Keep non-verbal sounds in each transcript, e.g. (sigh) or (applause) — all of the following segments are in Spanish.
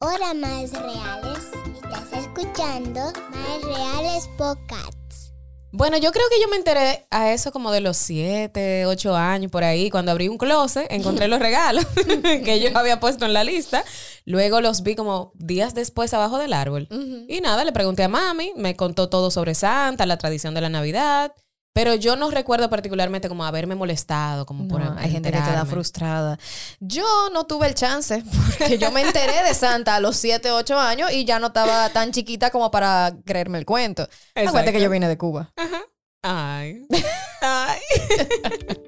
Hola, Madres Reales. Estás escuchando Madres Reales Podcasts. Bueno, yo creo que yo me enteré a eso como de los 7, 8 años por ahí. Cuando abrí un closet, encontré los regalos (laughs) que yo había puesto en la lista. Luego los vi como días después abajo del árbol. Y nada, le pregunté a mami, me contó todo sobre Santa, la tradición de la Navidad. Pero yo no recuerdo particularmente como haberme molestado, como por No, hay gente que queda frustrada. Yo no tuve el chance (laughs) porque yo me enteré de Santa a los 7, 8 años y ya no estaba tan chiquita como para creerme el cuento. Acuérdate que yo vine de Cuba. Ay. Ay. (laughs)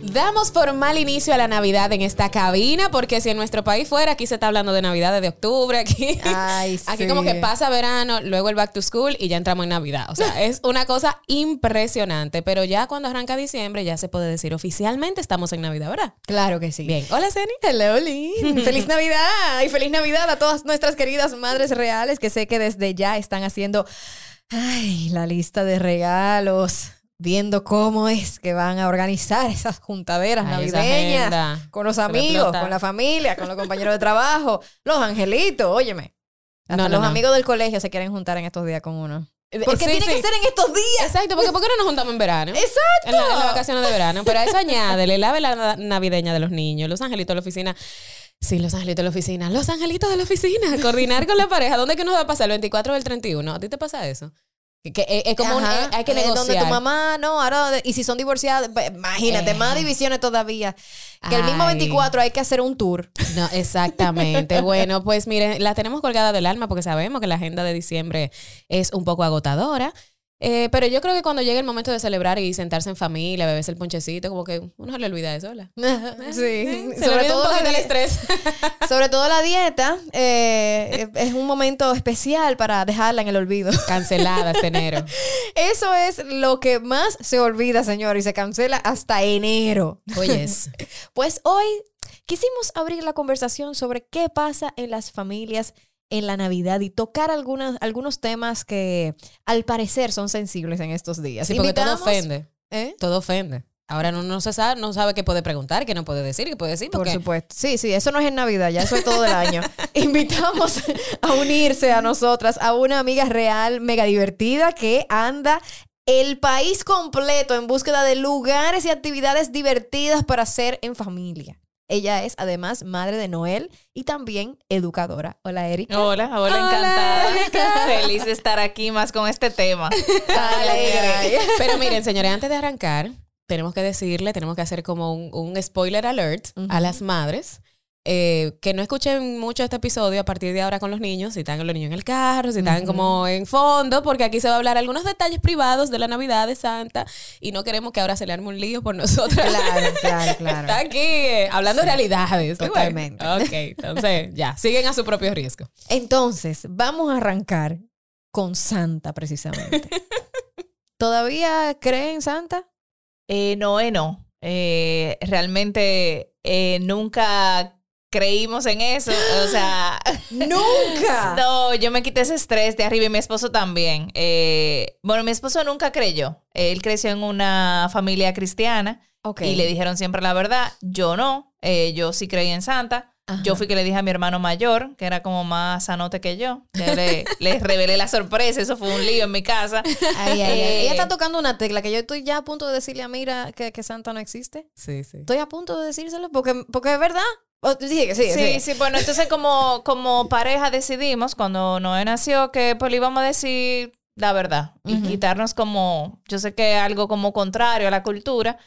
Damos formal inicio a la Navidad en esta cabina, porque si en nuestro país fuera, aquí se está hablando de Navidad de octubre, aquí, Ay, (laughs) aquí sí. como que pasa verano, luego el back to school y ya entramos en Navidad. O sea, es una cosa impresionante, pero ya cuando arranca diciembre ya se puede decir oficialmente estamos en Navidad, ¿verdad? Claro que sí. Bien, hola Ceni. Hello, Lynn. (laughs) feliz Navidad y feliz Navidad a todas nuestras queridas madres reales que sé que desde ya están haciendo ay, la lista de regalos, viendo cómo es que van a organizar esas juntaderas Ay, navideñas con los amigos, con la familia, con los compañeros de trabajo, los angelitos, óyeme. Hasta No, no, los no. amigos del colegio se quieren juntar en estos días con uno. Eh, Porque sí, tiene sí. que ser en estos días. Exacto, porque ¿por qué no nos juntamos en verano? Exacto. En, la- en las vacaciones de verano. Pero a eso añádele la navideña de los niños, los angelitos de la oficina. Sí, los angelitos de la oficina. Los angelitos de la oficina. Coordinar con la pareja. ¿Dónde que nos va a pasar? ¿El 24 o el 31? ¿A ti te pasa eso? Que, que es, es como un- es- hay que Eh, negociar. Donde tu mamá, no, ahora, y si son divorciadas, pues, imagínate, Eh. más divisiones todavía. Que el mismo Ay. 24 hay que hacer un tour. No, exactamente. (laughs) bueno, pues miren, la tenemos colgada del alma porque sabemos que la agenda de diciembre es un poco agotadora. Eh, pero yo creo que cuando llegue el momento de celebrar y sentarse en familia, beberse el ponchecito, como que uno se le olvida eso, ¿verdad? (laughs) sí, Se le la poquito el estrés. (laughs) sobre todo la dieta, eh, es un momento especial para dejarla en el olvido. (laughs) Cancelada este enero. Eso es lo que más se olvida, señor, y se cancela hasta enero. Oyes. Pues hoy quisimos abrir la conversación sobre qué pasa en las familias en la Navidad y tocar algunas, algunos temas que al parecer son sensibles en estos días. Sí, porque todo ofende. ¿Eh? Todo ofende. Ahora no, no se sabe, no sabe qué puede preguntar, qué no puede decir, qué puede decir. Por Porque supuesto. Sí, sí, eso no es en Navidad, ya eso es todo el año. (laughs) Invitamos a unirse a nosotras, a una amiga real, mega divertida, que anda el país completo en búsqueda de lugares y actividades divertidas para hacer en familia. Ella es además madre de Noel y también educadora. Hola, Erika. Hola, hola, Hola, encantada. Erika. Feliz de estar aquí más con este tema. Alegre. Pero miren, señores, antes de arrancar, tenemos que decirle, tenemos que hacer como un, un spoiler alert a las madres. Eh, que no escuchen mucho este episodio a partir de ahora con los niños, si están los niños en el carro, si están como en fondo, porque aquí se va a hablar algunos detalles privados de la Navidad de Santa y no queremos que ahora se le arme un lío por nosotras. Claro, claro, (laughs) claro. Está aquí eh, hablando de realidades. Qué bueno. Totalmente. Ok, entonces ya, siguen a su propio riesgo. Entonces, vamos a arrancar con Santa, precisamente. (laughs) ¿Todavía cree en Santa? Eh, no, eh, no. Eh, realmente eh, nunca creímos en eso. O sea, ¡Nunca! (laughs) no, yo me quité ese estrés de arriba y mi esposo también. Eh, bueno, mi esposo nunca creyó. Él creció en una familia cristiana Ok. y le dijeron siempre la verdad. Yo no. Eh, yo sí creí en Santa. Ajá. Yo fui que le dije a mi hermano mayor, que era como más sanote que yo. Le, le revelé la sorpresa, eso fue un lío en mi casa. (laughs) Ay, ay, ay. Eh, Ella está tocando una tecla que yo estoy ya a punto de decirle a Mira que, que Santa no existe. Sí, sí. Estoy a punto de decírselo porque, porque es verdad. O- Sigue, sigue, Sí, sigue. sí, bueno, entonces como, como pareja decidimos cuando Noé nació que pues le íbamos a decir la verdad y quitarnos como, yo sé que algo como contrario a la cultura,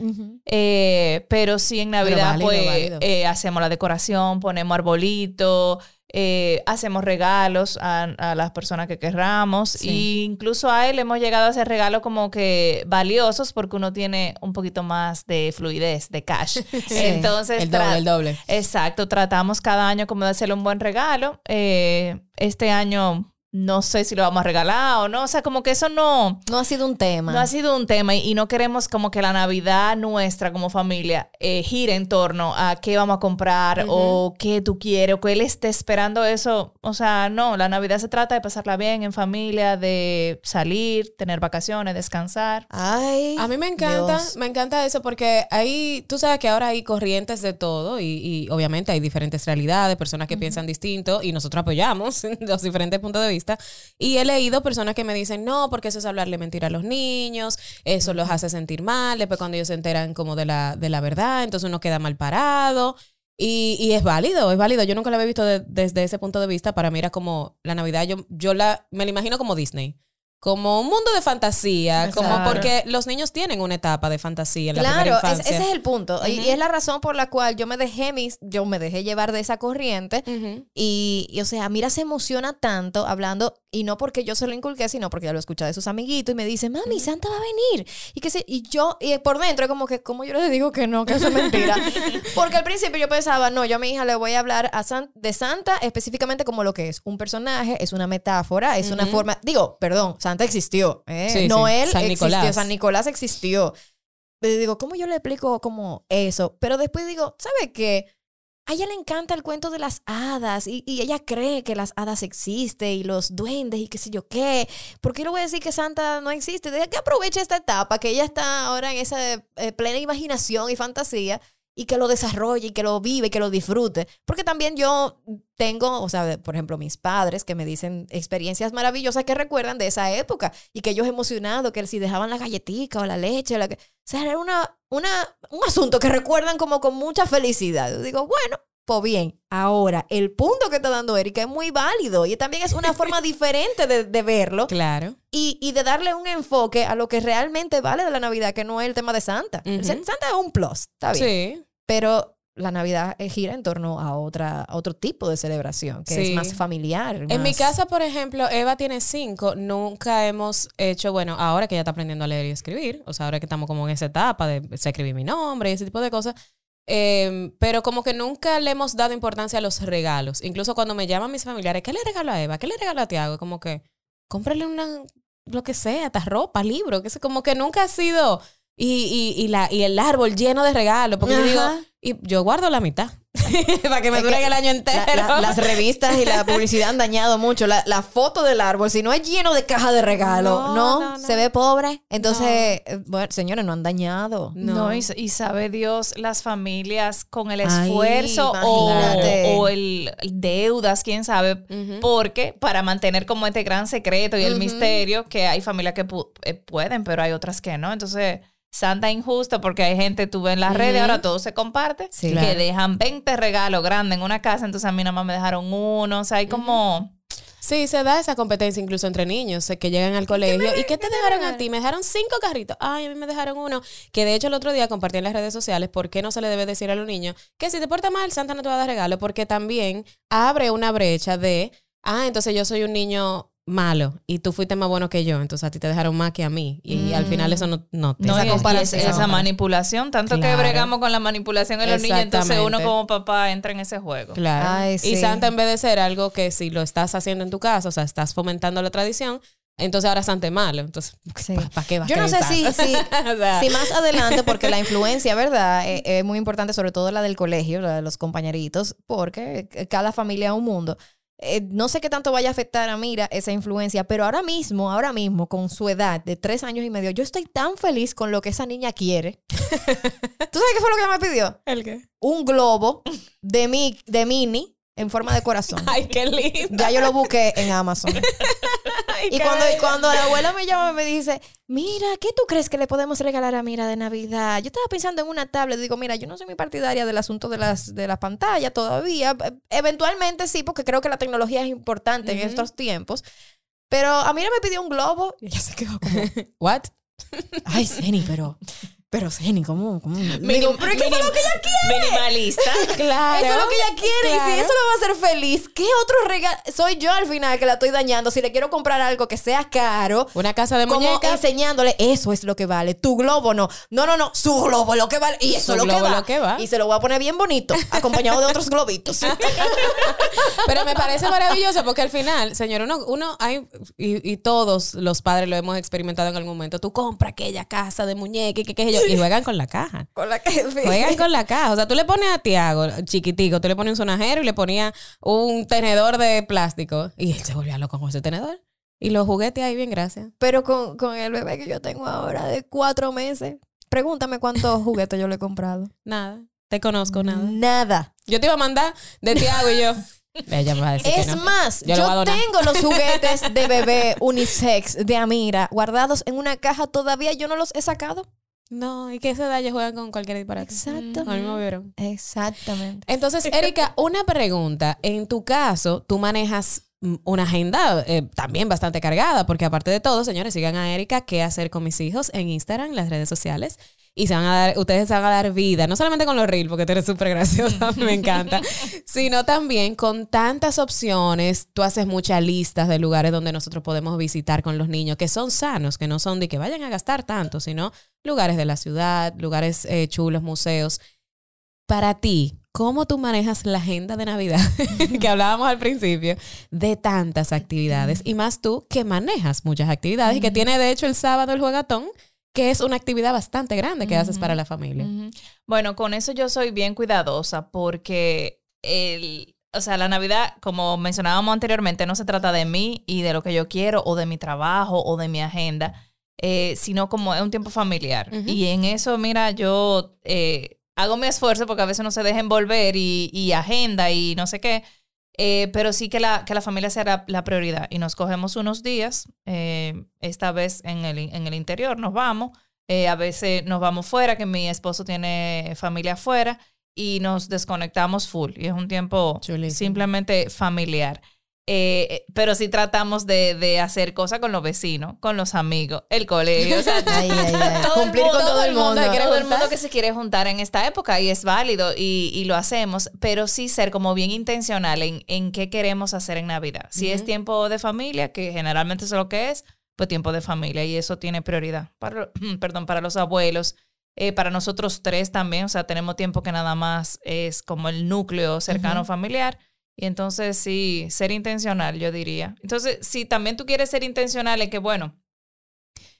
eh, pero sí en Navidad válido, pues válido. eh, hacemos la decoración, ponemos arbolito, eh, hacemos regalos a, a las personas que querramos Sí. e incluso a él hemos llegado a hacer regalos como que valiosos porque uno tiene un poquito más de fluidez, de cash. (laughs) (laughs) Entonces, el doble, el doble. Exacto, tratamos cada año como de hacerle un buen regalo. Eh, este año no sé si lo vamos a regalar o no. O sea, como que eso no, No ha sido un tema. no ha sido un tema y, y no queremos como que la Navidad nuestra como familia eh, gire en torno a qué vamos a comprar o qué tú quieres o que él esté esperando eso. O sea, no, la Navidad se trata de pasarla bien en familia, de salir, tener vacaciones, descansar. Ay. A mí me encanta, Dios. me encanta eso porque ahí, tú sabes que ahora hay corrientes de todo y, y obviamente hay diferentes realidades, personas que piensan distinto y nosotros apoyamos (laughs) los diferentes puntos de vista. Y he leído personas que me dicen, no, porque eso es hablarle mentira a los niños, eso los hace sentir mal, después cuando ellos se enteran como de la, de la verdad, entonces uno queda mal parado. Y, y es válido, es válido. Yo nunca lo había visto de- desde ese punto de vista. Para mí era como la Navidad, yo, yo la, me la imagino como Disney. Como un mundo de fantasía, como porque los niños tienen una etapa de fantasía en la Claro, primera es- infancia. ese es el punto. y, y es la razón por la cual yo me dejé mis, yo me dejé llevar de esa corriente. Y, y, o sea, mira, se emociona tanto hablando, y no porque yo se lo inculqué, sino porque ya lo escuché de sus amiguitos y me dice, mami, Santa va a venir. Y que se, y yo, y por dentro, es como que, como yo le digo que no, que eso es mentira. (laughs) porque al principio yo pensaba, no, yo a mi hija le voy a hablar a San- de Santa específicamente como lo que es un personaje, es una metáfora, es una forma, digo, perdón, Santa existió, ¿eh? Sí, sí, Noel San existió, Nicolás. San Nicolás existió. Pero digo, ¿cómo yo le explico como eso? Pero después digo, ¿sabe qué? A ella le encanta el cuento de las hadas y, y ella cree que las hadas existen y los duendes y qué sé yo qué. ¿Por qué le voy a decir que Santa no existe? Deja que aproveche esta etapa, que ella está ahora en esa eh, plena imaginación y fantasía y que lo desarrolle y que lo vive y que lo disfrute. Porque también yo tengo, o sea, por ejemplo, mis padres que me dicen experiencias maravillosas que recuerdan de esa época y que ellos emocionados, que si dejaban la galletica o la leche, o la que... O sea, era una, una, un asunto que recuerdan como con mucha felicidad. Yo digo, bueno, pues bien, ahora el punto que está dando Erika es muy válido y también es una (laughs) forma diferente de, de verlo Claro. y, y de darle un enfoque a lo que realmente vale de la Navidad, que no es el tema de Santa. Ujú. Santa es un plus, está bien. Sí. Pero la Navidad eh, gira en torno a, otra, a otro tipo de celebración, que Sí. es más familiar. En mi más- casa, por ejemplo, Eva tiene cinco. Nunca hemos hecho, bueno, ahora que ella está aprendiendo a leer y escribir, o sea, ahora que estamos como en esa etapa de escribir mi nombre y ese tipo de cosas. Eh, pero como que nunca le hemos dado importancia a los regalos. Incluso cuando me llaman mis familiares, ¿qué le regalo a Eva? ¿Qué le regalo a Tiago? Como que, cómprale una, lo que sea, hasta ropa, libro, que sé, como que nunca ha sido. Y, y, y, la, y el árbol lleno de regalos, porque yo digo, y yo guardo la mitad, (laughs) para que me dure el año entero. La- la- las revistas y la (laughs) publicidad han dañado mucho. La, la foto del árbol, si no es lleno de caja de regalo, No, no, no, no. se ve pobre. Entonces, eh, bueno, señores, no han dañado. No. No, y, y sabe Dios las familias con el Ay, esfuerzo o, el deudas, quién sabe, porque para mantener como este gran secreto y el misterio, que hay familias que pu- eh, pueden, pero hay otras que no. Entonces, Santa injusto porque hay gente, tú ves en las redes, ahora todo se comparte, Sí. que Claro. dejan 20 regalos grandes en una casa, entonces a mí nada más me dejaron uno, o sea, hay como... Sí, se da esa competencia incluso entre niños eh, que llegan al colegio. ¿Y qué te dejaron a ti? Me dejaron cinco carritos. Ay, a mí me dejaron uno. Que de hecho el otro día compartí en las redes sociales por qué no se le debe decir a los niños que si te portas mal, Santa no te va a dar regalo. Porque también abre una brecha de, ah, entonces yo soy un niño malo y tú fuiste más bueno que yo. Entonces a ti te dejaron más que a mí. Y al final eso no, no te No, Esa es- comparación. es- esa manipulación, tanto que bregamos con la manipulación en los niños, entonces uno como papá entra en ese juego. Claro. Ay, Y. Santa en vez de ser algo que si lo estás haciendo en tu casa, o sea, estás fomentando la tradición, entonces ahora Santa es malo. Entonces, (laughs) Sí. ¿para qué va a Yo no sé si, si, (laughs) O sea, si más adelante, porque la (laughs) influencia, ¿verdad? Eh, Es, muy importante, sobre todo la del colegio, la de los compañeritos, porque cada familia es un mundo. Eh, no sé qué tanto vaya a afectar a Mira esa influencia, pero ahora mismo, ahora mismo, con su edad de tres años y medio, yo estoy tan feliz con lo que esa niña quiere. (laughs) ¿Tú sabes qué fue lo que me pidió? ¿El qué? Un globo de, mi, de mini en forma de corazón. (laughs) Ay, qué lindo. Ya yo lo busqué en Amazon. (laughs) Ay, Y cuando, la abuela me llama me dice, mira, ¿qué tú crees que le podemos regalar a Mira de Navidad? Yo estaba pensando en una tablet. Digo, mira, yo no soy muy partidaria del asunto de las de la pantalla todavía. E- Eventualmente sí, porque creo que la tecnología es importante en Ujú. estos tiempos. Pero a Mira me pidió un globo y ella se quedó como, (laughs) What? ay, Seni, pero... Pero, Jenny, ¿cómo? cómo? Minim- Digo, pero es que eso es lo que ella quiere. Minimalista. (laughs) Claro. Eso es lo que ella quiere. Y claro. si eso lo va a hacer feliz, ¿qué otro regalo? Soy yo al final que la estoy dañando. Si le quiero comprar algo que sea caro, Una casa de como muñecas. enseñándole, eso es lo que vale. Tu globo no. No, no, no. Su globo es lo que vale. Y eso es lo lo que va. Y se lo voy a poner bien bonito, acompañado de otros globitos. (laughs) Pero me parece maravilloso porque al final, señor, uno, uno hay, y, y todos los padres lo hemos experimentado en algún momento. Tú compras aquella casa de muñeca y que, que yo, (laughs) y juegan con la caja. Con la que Juegan con la caja. O sea, tú le pones a Tiago, chiquitico, tú le pones un sonajero y le ponías un tenedor de plástico. Y él se volvía loco con ese tenedor. Y los juguetes ahí, bien, gracias. Pero con, con el bebé que yo tengo ahora de cuatro meses, pregúntame cuántos (laughs) juguetes yo le he comprado. Nada. Te conozco, nada. Nada. Yo te iba a mandar de Tiago y yo. (laughs) Ella me va a decir que Es no. más, Yo lo tengo los juguetes de bebé unisex de Amira guardados en una caja todavía. Yo no los he sacado. No, y que esa edad ya juegan con cualquier disparate. Exacto. Con el mismo biberón. Exactamente. Entonces, Erika, una pregunta. En tu caso, tú manejas mm, una agenda eh, también bastante cargada, porque aparte de todo, señores, sigan a Erika, qué hacer con mis hijos en Instagram, las redes sociales. Y se van a dar, ustedes se van a dar vida, no solamente con los reels, porque tú eres súper graciosa, (laughs) me encanta, (laughs) sino también con tantas opciones. Tú haces muchas listas de lugares donde nosotros podemos visitar con los niños, que son sanos, que no son de que vayan a gastar tanto, sino lugares de la ciudad, lugares eh, chulos, museos. Para ti, ¿cómo tú manejas la agenda de Navidad (laughs) que hablábamos al principio de tantas actividades? Y más tú que manejas muchas actividades y que tiene de hecho el sábado el juegatón, que es una actividad bastante grande que haces para la familia. Bueno, con eso yo soy bien cuidadosa porque el, o sea, la Navidad, como mencionábamos anteriormente, no se trata de mí y de lo que yo quiero o de mi trabajo o de mi agenda, eh, sino como es un tiempo familiar. Y en eso, mira, yo eh, hago mi esfuerzo porque a veces no se deja envolver y, y agenda y no sé qué. Eh, pero sí que la, que la familia sea la, la prioridad. Y nos cogemos unos días, eh, esta vez en el, en el interior nos vamos, eh, a veces nos vamos fuera, que mi esposo tiene familia afuera, y nos desconectamos full. Y es un tiempo Chulísimo. simplemente familiar. Eh, eh, pero sí tratamos de, de hacer cosas con los vecinos, con los amigos, el colegio. O sea, (laughs) Ay, ay, ay. todo el Cumplir mundo- con todo el mundo. todo el mundo que se quiere juntar en esta época y es válido y, y lo hacemos, pero sí ser como bien intencional en, en qué queremos hacer en Navidad. Si es tiempo de familia, que generalmente es lo que es, pues tiempo de familia y eso tiene prioridad. Para, (clears throat) perdón, para los abuelos, eh, para nosotros tres también, o sea, tenemos tiempo que nada más es como el núcleo cercano familiar. Y entonces sí, ser intencional, yo diría. Entonces, si también tú quieres ser intencional en que, bueno,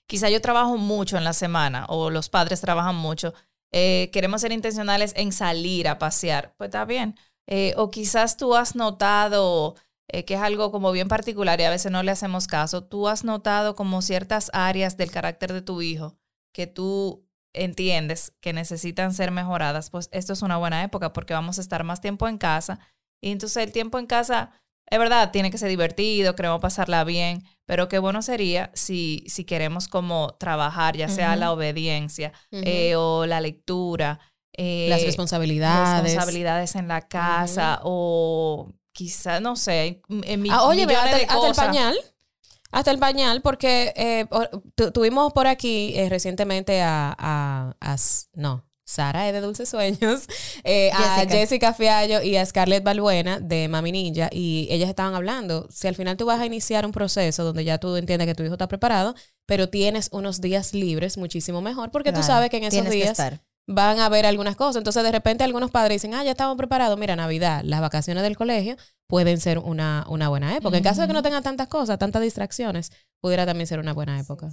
quizá yo trabajo mucho en la semana o los padres trabajan mucho, eh, queremos ser intencionales en salir a pasear, pues está bien. Eh, o quizás tú has notado eh, que es algo como bien particular y a veces no le hacemos caso, tú has notado como ciertas áreas del carácter de tu hijo que tú entiendes que necesitan ser mejoradas, pues esto es una buena época porque vamos a estar más tiempo en casa y entonces el tiempo en casa es verdad, tiene que ser divertido, queremos pasarla bien, pero qué bueno sería si, si queremos como trabajar, ya sea la obediencia eh, o la lectura. eh, Las responsabilidades. responsabilidades en la casa o quizás, no sé, en mi, Ah, oye, hasta, de hasta el pañal. Hasta el pañal, porque eh, tuvimos por aquí eh, recientemente a, a- a S- no, Sara es de Dulces Sueños, (laughs) eh, a Jessica. Fiallo y a Scarlett Balbuena de Mami Ninja, y ellas estaban hablando, si al final tú vas a iniciar un proceso donde ya tú entiendes que tu hijo está preparado, pero tienes unos días libres, muchísimo mejor, porque tú sabes que en esos días van a haber algunas cosas. Entonces, de repente, algunos padres dicen, ah, ya estamos preparados. Mira, Navidad, las vacaciones del colegio pueden ser una, una buena época. En caso de que no tengan tantas cosas, tantas distracciones, pudiera también ser una buena época.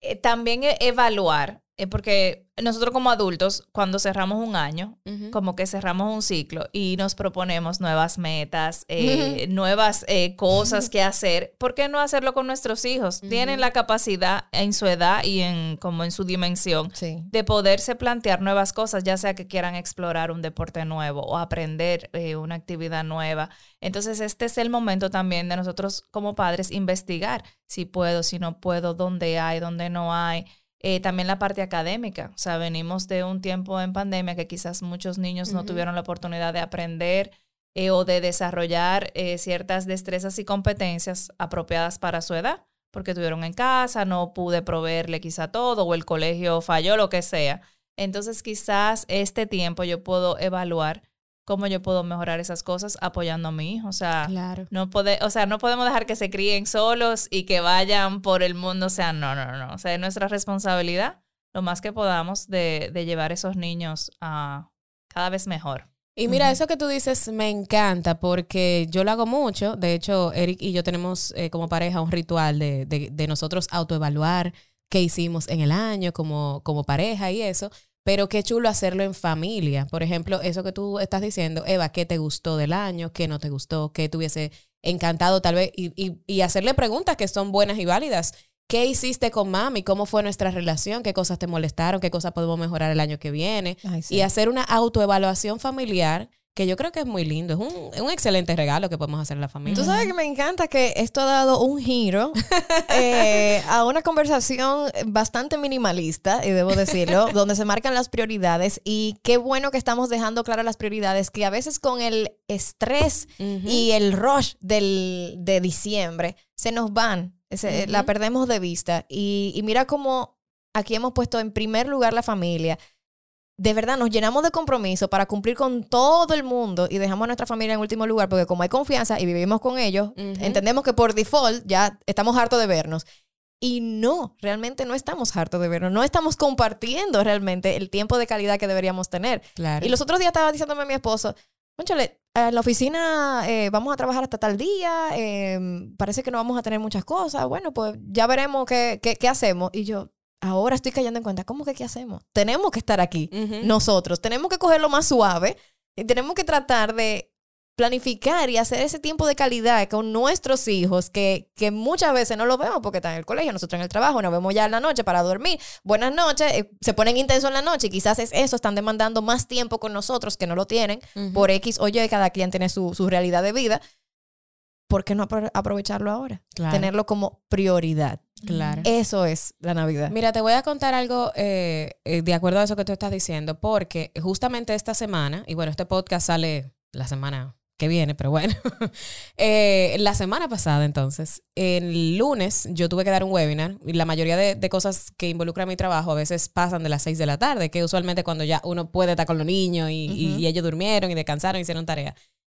Eh, también e- evaluar, eh, porque nosotros como adultos, cuando cerramos un año, como que cerramos un ciclo y nos proponemos nuevas metas, eh, nuevas eh, cosas (laughs) que hacer. ¿Por qué no hacerlo con nuestros hijos? Tienen la capacidad en su edad y en como en su dimensión Sí. de poderse plantear nuevas cosas, ya sea que quieran explorar un deporte nuevo o aprender eh, una actividad nueva. Entonces, este es el momento también de nosotros como padres investigar si puedo, si no puedo, dónde hay, dónde no hay. Eh, también la parte académica, o sea, venimos de un tiempo en pandemia que quizás muchos niños no tuvieron la oportunidad de aprender eh, o de desarrollar eh, ciertas destrezas y competencias apropiadas para su edad, porque estuvieron en casa, no pude proveerle quizá todo o el colegio falló, lo que sea. Entonces quizás este tiempo yo puedo evaluar cómo yo puedo mejorar esas cosas apoyando a mi hijo. O sea, Claro. no pode- o sea, no podemos dejar que se críen solos y que vayan por el mundo. O sea, no, no, no. O sea, es nuestra responsabilidad lo más que podamos de, de llevar esos niños a cada vez mejor. Y mira, eso que tú dices me encanta porque yo lo hago mucho. De hecho, Eric y yo tenemos eh, como pareja un ritual de, de, de nosotros autoevaluar qué hicimos en el año como, como pareja y eso. Pero qué chulo hacerlo en familia. Por ejemplo, eso que tú estás diciendo, Eva, ¿qué te gustó del año? ¿Qué no te gustó? ¿Qué te hubiese encantado tal vez? Y, y, y hacerle preguntas que son buenas y válidas. ¿Qué hiciste con mami? ¿Cómo fue nuestra relación? ¿Qué cosas te molestaron? ¿Qué cosas podemos mejorar el año que viene? Ay, sí. y hacer una autoevaluación familiar que yo creo que es muy lindo. Es un, es un excelente regalo que podemos hacer a la familia. Tú sabes que me encanta que esto ha dado un giro (laughs) eh, a una conversación bastante minimalista, y debo decirlo, (laughs) donde se marcan las prioridades y qué bueno que estamos dejando claras las prioridades, que a veces con el estrés Ujú. y el rush del, de diciembre se nos van, se- la perdemos de vista. Y, y mira cómo aquí hemos puesto en primer lugar la familia. De verdad, nos llenamos de compromiso para cumplir con todo el mundo y dejamos a nuestra familia en último lugar porque como hay confianza y vivimos con ellos, entendemos que por default ya estamos hartos de vernos. Y no, realmente no estamos hartos de vernos, no estamos compartiendo realmente el tiempo de calidad que deberíamos tener. Claro. Y los otros días estaba diciéndome a mi esposo, Conchale, en la oficina eh, vamos a trabajar hasta tal día, eh, parece que no vamos a tener muchas cosas, bueno, pues ya veremos qué, qué, qué hacemos. Y yo, ahora estoy cayendo en cuenta, ¿cómo que qué hacemos? Tenemos que estar aquí, nosotros, tenemos que cogerlo más suave y tenemos que tratar de planificar y hacer ese tiempo de calidad con nuestros hijos que, que muchas veces no los vemos porque están en el colegio, nosotros en el trabajo, nos vemos ya en la noche para dormir. Buenas noches, eh, se ponen intensos en la noche y quizás es eso, están demandando más tiempo con nosotros que no lo tienen por X o Y, cada quien tiene su, su realidad de vida. ¿Por qué no apro- aprovecharlo ahora? Claro. Tenerlo como prioridad. Claro. Eso es la Navidad. Mira, te voy a contar algo eh, eh, de acuerdo a eso que tú estás diciendo, porque justamente esta semana, y bueno, este podcast sale la semana que viene, pero bueno, (laughs) eh, la semana pasada entonces, el lunes yo tuve que dar un webinar y la mayoría de, de cosas que involucran mi trabajo a veces pasan de las 6 de la tarde, que usualmente cuando ya uno puede estar con los niños y, y- Ujú. y ellos durmieron y descansaron, hicieron tarea.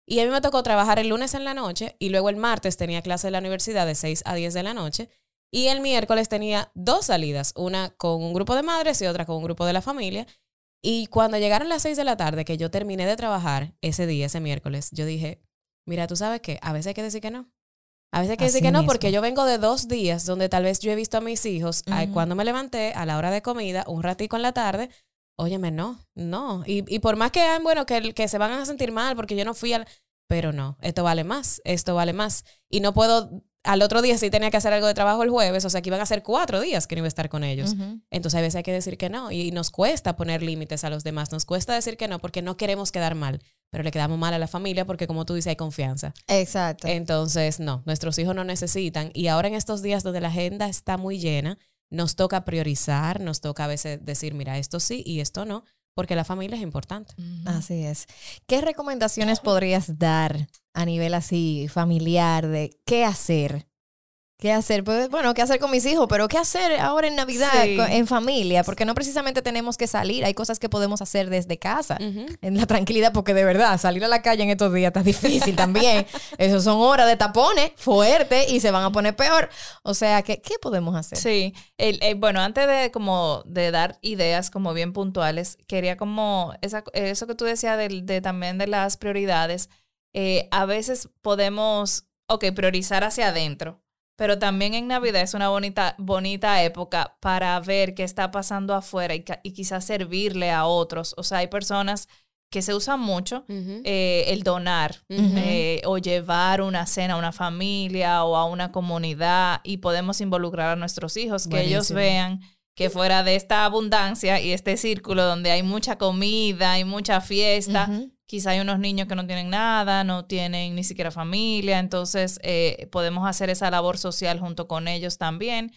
Y a mí me tocó trabajar el lunes en la noche y luego el martes tenía clase de la universidad de 6 a 10 de la noche. Y el miércoles tenía dos salidas, una con un grupo de madres y otra con un grupo de la familia. Y cuando llegaron las 6 de la tarde, que yo terminé de trabajar ese día, ese miércoles, yo dije, mira, tú sabes qué, a veces hay que decir que no. A veces hay que Así decir que no mismo. porque yo vengo de dos días donde tal vez yo he visto a mis hijos Ujú. cuando me levanté a la hora de comida, un ratico en la tarde, óyeme, no, no. Y, y por más que, bueno, que, que se van a sentir mal porque yo no fui al... Pero no, esto vale más, esto vale más. Y no puedo, al otro día sí tenía que hacer algo de trabajo el jueves, o sea que iban a ser cuatro días que no iba a estar con ellos. Entonces a veces hay que decir que no y nos cuesta poner límites a los demás, nos cuesta decir que no porque no queremos quedar mal, pero le quedamos mal a la familia porque como tú dices hay confianza. Exacto. Entonces, no, nuestros hijos no necesitan y ahora en estos días donde la agenda está muy llena, nos toca priorizar, nos toca a veces decir, mira, esto sí y esto no, porque la familia es importante. Así es. ¿Qué recomendaciones podrías dar a nivel así familiar de qué hacer? ¿Qué hacer? Pues, bueno, ¿qué hacer con mis hijos? Pero ¿qué hacer ahora en Navidad Sí. en familia? Porque no precisamente tenemos que salir. Hay cosas que podemos hacer desde casa. En la tranquilidad, porque de verdad, salir a la calle en estos días está difícil también. (laughs) Eso son horas de tapones fuertes y se van a poner peor. O sea, ¿qué, qué podemos hacer? Sí, el- el- bueno, antes de como de dar ideas como bien puntuales, quería como esa, eso que tú decías del- de, también de las prioridades, eh, a veces podemos, ok, priorizar hacia adentro, pero también en Navidad es una bonita, bonita época para ver qué está pasando afuera y, y quizás servirle a otros. O sea, hay personas que se usan mucho eh, el donar eh, o llevar una cena a una familia o a una comunidad y podemos involucrar a nuestros hijos, que ellos vean que fuera de esta abundancia y este círculo donde hay mucha comida y mucha fiesta. Quizá hay unos niños que no tienen nada, no tienen ni siquiera familia, entonces eh, podemos hacer esa labor social junto con ellos también.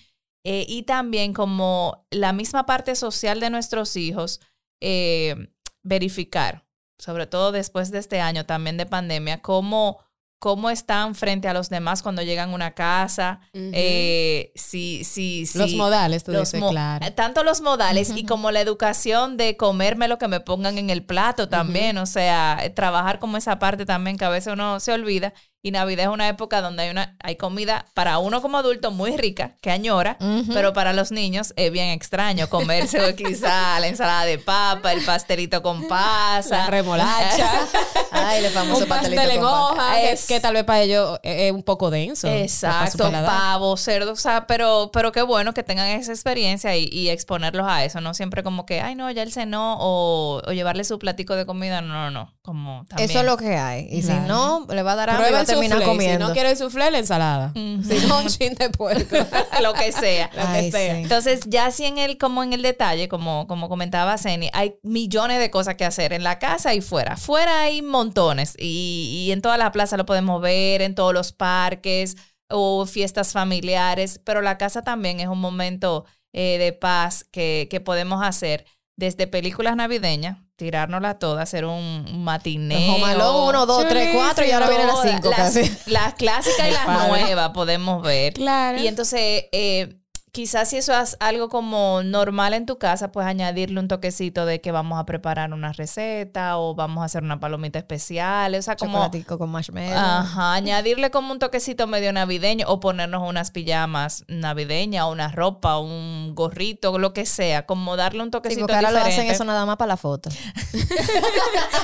Eh, y también como la misma parte social de nuestros hijos, eh, verificar, sobre todo después de este año también de pandemia, cómo, cómo están frente a los demás cuando llegan a una casa, eh, si, si, si, Los modales, tú los dices, mo- claro. Tanto los modales y como la educación de comerme lo que me pongan en el plato también, o sea, trabajar como esa parte también que a veces uno se olvida. Y Navidad es una época donde hay una hay comida para uno como adulto muy rica, que añora, pero para los niños es bien extraño comerse quizá (laughs) la ensalada de papa, el pastelito con pasa, La remolacha. (laughs) Ay, el famoso un pastelito con hoja, que, Es- que tal vez para ellos es es un poco denso. Exacto, pavo, cerdo, o sea, pero, pero qué bueno que tengan esa experiencia y, y exponerlos a eso, no siempre como que, ay, no, ya él cenó o, o llevarle su platico de comida, no, no, no, como también. Eso es lo que hay. Y si no, le va a dar hambre comiendo. Si no quiere el soufflé, la ensalada. Si no, un chin de puerco. (laughs) lo que sea. Lo que Ay, sea. sí. Entonces, ya así en el, como en el detalle, como, como comentaba Zeni, hay millones de cosas que hacer en la casa y fuera. Fuera hay montones y, y en toda la plaza lo podemos ver, en todos los parques o fiestas familiares, pero la casa también es un momento eh, de paz que, que podemos hacer desde películas navideñas, tirárnosla toda, hacer un, matineo. Home Alone, uno, dos, tres, cuatro y ahora vienen las cinco las, casi. las clásicas y las (laughs) nuevas podemos ver. Claro. Y entonces, eh, quizás si eso es algo como normal en tu casa, pues añadirle un toquecito de que vamos a preparar una receta o vamos a hacer una palomita especial. O sea, como... Con marshmallow. Ajá, añadirle como un toquecito medio navideño o ponernos unas pijamas navideñas, una ropa, un gorrito, lo que sea, como darle un Sí, toquecito porque ahora lo hacen eso nada más para la foto. (laughs)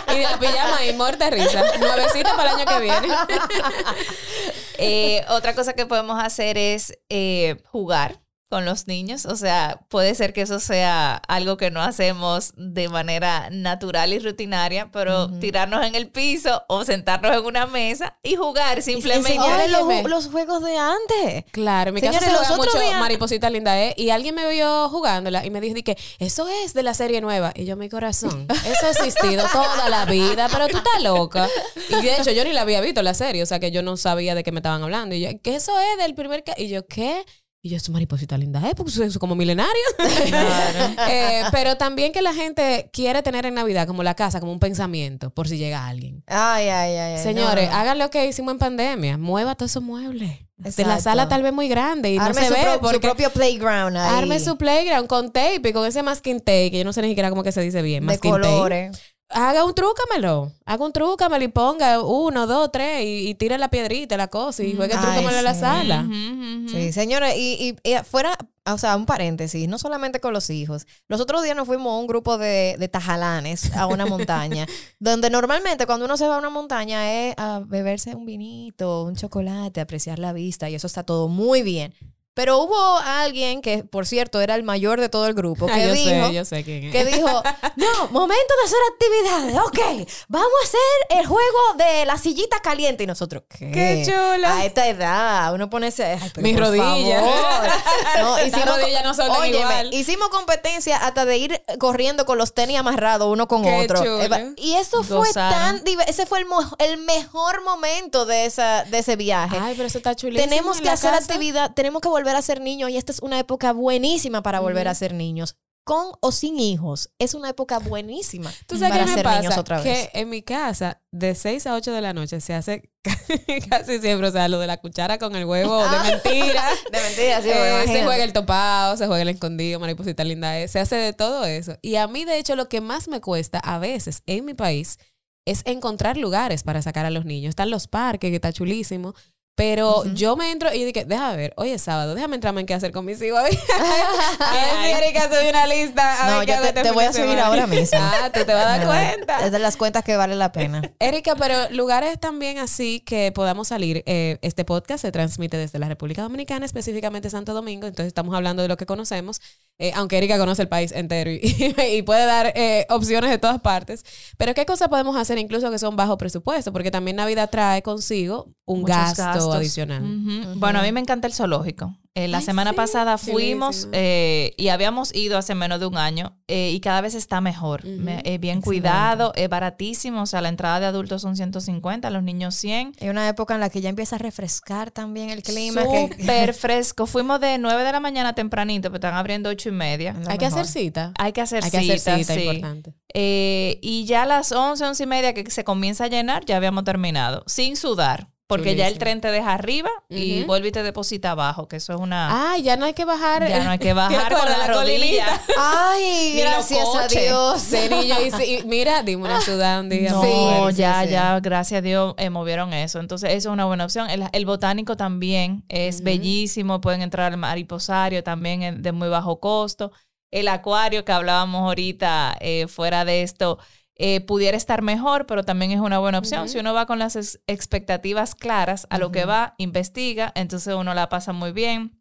Y de la pijama y muerta risa. Nuevecita para el año que viene. (laughs) Eh, otra cosa que podemos hacer es eh, jugar con los niños. O sea, puede ser que eso sea algo que no hacemos de manera natural y rutinaria, pero tirarnos en el piso o sentarnos en una mesa y jugar simplemente. Los, juegos de antes. Claro, en mi casa Señores, se los juega mucho días- Mariposita Linda E y alguien me vio jugándola y me dijo di que eso es de la serie nueva y yo mi corazón, eso ha existido toda la vida, pero tú estás loca. Y de hecho yo ni la había visto la serie, o sea que yo no sabía de qué me estaban hablando y yo, que eso es del primer ca-?" y yo ¿qué? Y yo, es mariposita linda, ¿eh? Porque es como milenario. (laughs) (laughs) Eh, pero también que la gente quiere tener en Navidad como la casa, como un pensamiento, por si llega alguien. Ay, ay, ay. Señores, no. hagan lo que hicimos en pandemia. Mueva todos esos muebles. De la sala tal vez muy grande y Arme no se su, ve pro- su propio playground ahí. arme su playground con tape y con ese masking tape, que yo no sé ni siquiera cómo que se dice bien. de masking tape. Haga un trúcamelo. Haga un trúcamelo y ponga uno, dos, tres y, y tire la piedrita, la cosa y juegue Ay, trúcamelo en la sala. Sí, señores, y, y, y fuera, o sea, un paréntesis, no solamente con los hijos. Los otros días nos fuimos a un grupo de, de tajalanes a una (laughs) montaña, donde normalmente cuando uno se va a una montaña es a beberse un vinito, un chocolate, apreciar la vista, y eso está todo muy bien. Pero hubo alguien que, por cierto, era el mayor de todo el grupo, (laughs) que Ah, yo dijo... sé, yo sé quién es. que dijo, (laughs) no, momento de hacer actividades, ok, vamos a hacer el juego de la sillita caliente. Y nosotros, ¿qué? Qué chula. A esta edad, uno pone ese... Mis rodillas. (laughs) No, hicimos, rodillas no son Óyeme, igual. hicimos competencia hasta de ir corriendo con los tenis amarrados uno con Qué otro. chulo. Y eso fue tan... Ese fue el, el mejor momento de, esa, de ese viaje. Ay, pero eso está chulísimo. Tenemos en que hacer casa. actividad, tenemos que volver a ser niños y esta es una época buenísima para volver a ser niños. Con o sin hijos, es una época buenísima ¿Tú sabes para qué me ser pasa? niños otra vez. Que en mi casa, de 6 a 8 de la noche, se hace (laughs) casi siempre, o sea, lo de la cuchara con el huevo de (laughs) mentira. (laughs) De mentira, sí, Eh, se juega el topado, se juega el escondido, mariposita linda, es, se hace de todo eso. Y a mí, de hecho, lo que más me cuesta a veces en mi país es encontrar lugares para sacar a los niños. Están los parques, que está chulísimo. Pero yo me entro y dije, déjame ver, hoy es sábado, déjame entrarme en qué hacer con mis hijos. a ver si Erika sube una lista. A No, ver yo te, este te voy a subir semana. ahora mismo. (laughs) Ah, tú te vas a dar cuenta. Es de las cuentas que vale la pena. Erika, pero lugares también así que podamos salir. eh, este podcast se transmite desde la República Dominicana, específicamente Santo Domingo, entonces estamos hablando de lo que conocemos, eh, aunque Erika conoce el país entero y, (laughs) y puede dar eh, opciones de todas partes. Pero ¿qué cosas podemos hacer incluso que son bajo presupuesto? Porque también Navidad trae consigo un Muchos gasto gastos. Adicional. Bueno, a mí me encanta el zoológico. Eh, la Ay, semana sí, pasada fuimos eh, y habíamos ido hace menos de un año eh, y cada vez está mejor. Me- eh, bien Excelente. cuidado, es baratísimo. O sea, la entrada de adultos son 150, los niños 100. Hay una época en la que ya empieza a refrescar también el clima. que- Súper (laughs) fresco. Fuimos de 9 de la mañana tempranito, pero están abriendo 8 y media. Hay que hacer cita. Hay que hacer Hay que hacer cita, sí. importante. Eh, y ya a las 11, 11 y media que se comienza a llenar, ya habíamos terminado. Sin sudar. Porque ya el tren te deja arriba y vuelve y te deposita abajo, que eso es una... Ah, ya no hay que bajar. Ya no hay que (laughs) bajar ¿Te con acuerdas la rodilla. Ay, Ni gracias a. Dios. Y, mira, dime una ciudad un día. No, sí, ya, sí. ya, gracias a Dios eh, movieron eso. Entonces, eso es una buena opción. El, el botánico también es bellísimo. Pueden entrar al mariposario también de muy bajo costo. El acuario que hablábamos ahorita eh, fuera de esto eh, pudiera estar mejor, pero también es una buena opción. Si uno va con las ex- expectativas claras a lo que va, investiga, entonces uno la pasa muy bien.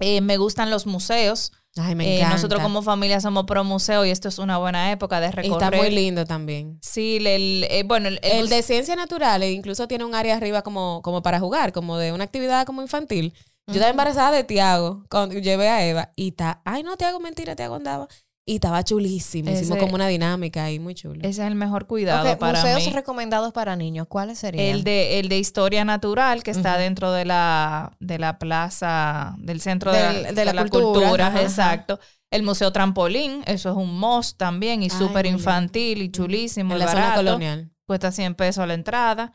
Eh, me gustan los museos. Ay, me Eh, encanta. nosotros como familia somos pro museo y esto es una buena época de Y recorrer. está muy lindo también. Sí, el, el- eh, bueno, el, el El de ciencias naturales incluso tiene un área arriba como, como para jugar, como de una actividad como infantil. Yo estaba embarazada de Tiago cuando llevé a Eva y está, ay no, Tiago, mentira, Tiago andaba. Y estaba chulísimo, hicimos como una dinámica ahí, muy chulo. ese es el mejor cuidado Ok, para museos mí. recomendados para niños, ¿cuáles serían? El de, el de historia natural que está dentro de la, de la plaza, del centro de, la, de la cultura, ajá, exacto. El Museo Trampolín, eso es un must también y súper infantil y chulísimo en y la zona colonial. Cuesta 100 pesos la entrada.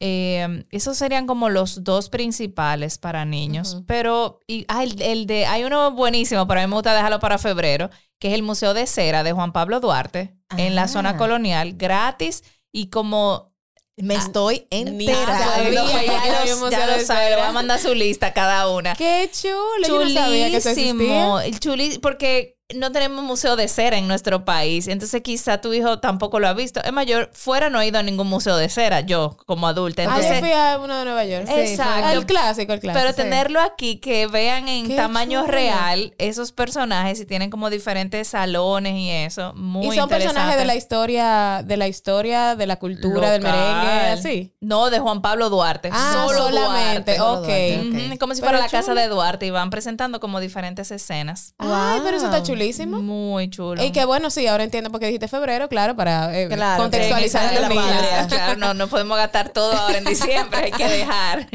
Eh, esos serían como los dos principales para niños. Pero y, ah, el, el de, hay uno buenísimo, pero a mí me gusta dejarlo para febrero, que es el Museo de Cera de Juan Pablo Duarte, en la Ah. zona colonial, gratis y como Me estoy enterando. sabía ya, ya lo sabe, le voy a mandar su lista a cada una. Qué chulo, yo no sabía que eso existía. Chulísimo, el chuli- porque no tenemos museo de cera en nuestro país, entonces quizá tu hijo tampoco lo ha visto. Es mayor, fuera no he ido a ningún museo de cera, yo como adulta. Ah, yo Entonces, fui a uno de Nueva York. Exacto. El clásico, el clásico. pero tenerlo aquí, que vean en Qué tamaño chulo. real esos personajes y tienen como diferentes salones y eso, muy y son personajes de la historia, de la historia, de la cultura, del merengue, así. No, de Juan Pablo Duarte. Ah, solo solamente, Duarte. ok. Duarte, Ujú, Como si Pero fuera la chulo. casa de Duarte y van presentando como diferentes escenas. Ay, pero eso está Wow. Chulísimo. Muy chulo. Y que bueno, sí, ahora entiendo por qué dijiste febrero, claro, para eh, Claro, contextualizar la patria, Claro, no, no podemos gastar todo ahora en diciembre, hay que (laughs) dejar.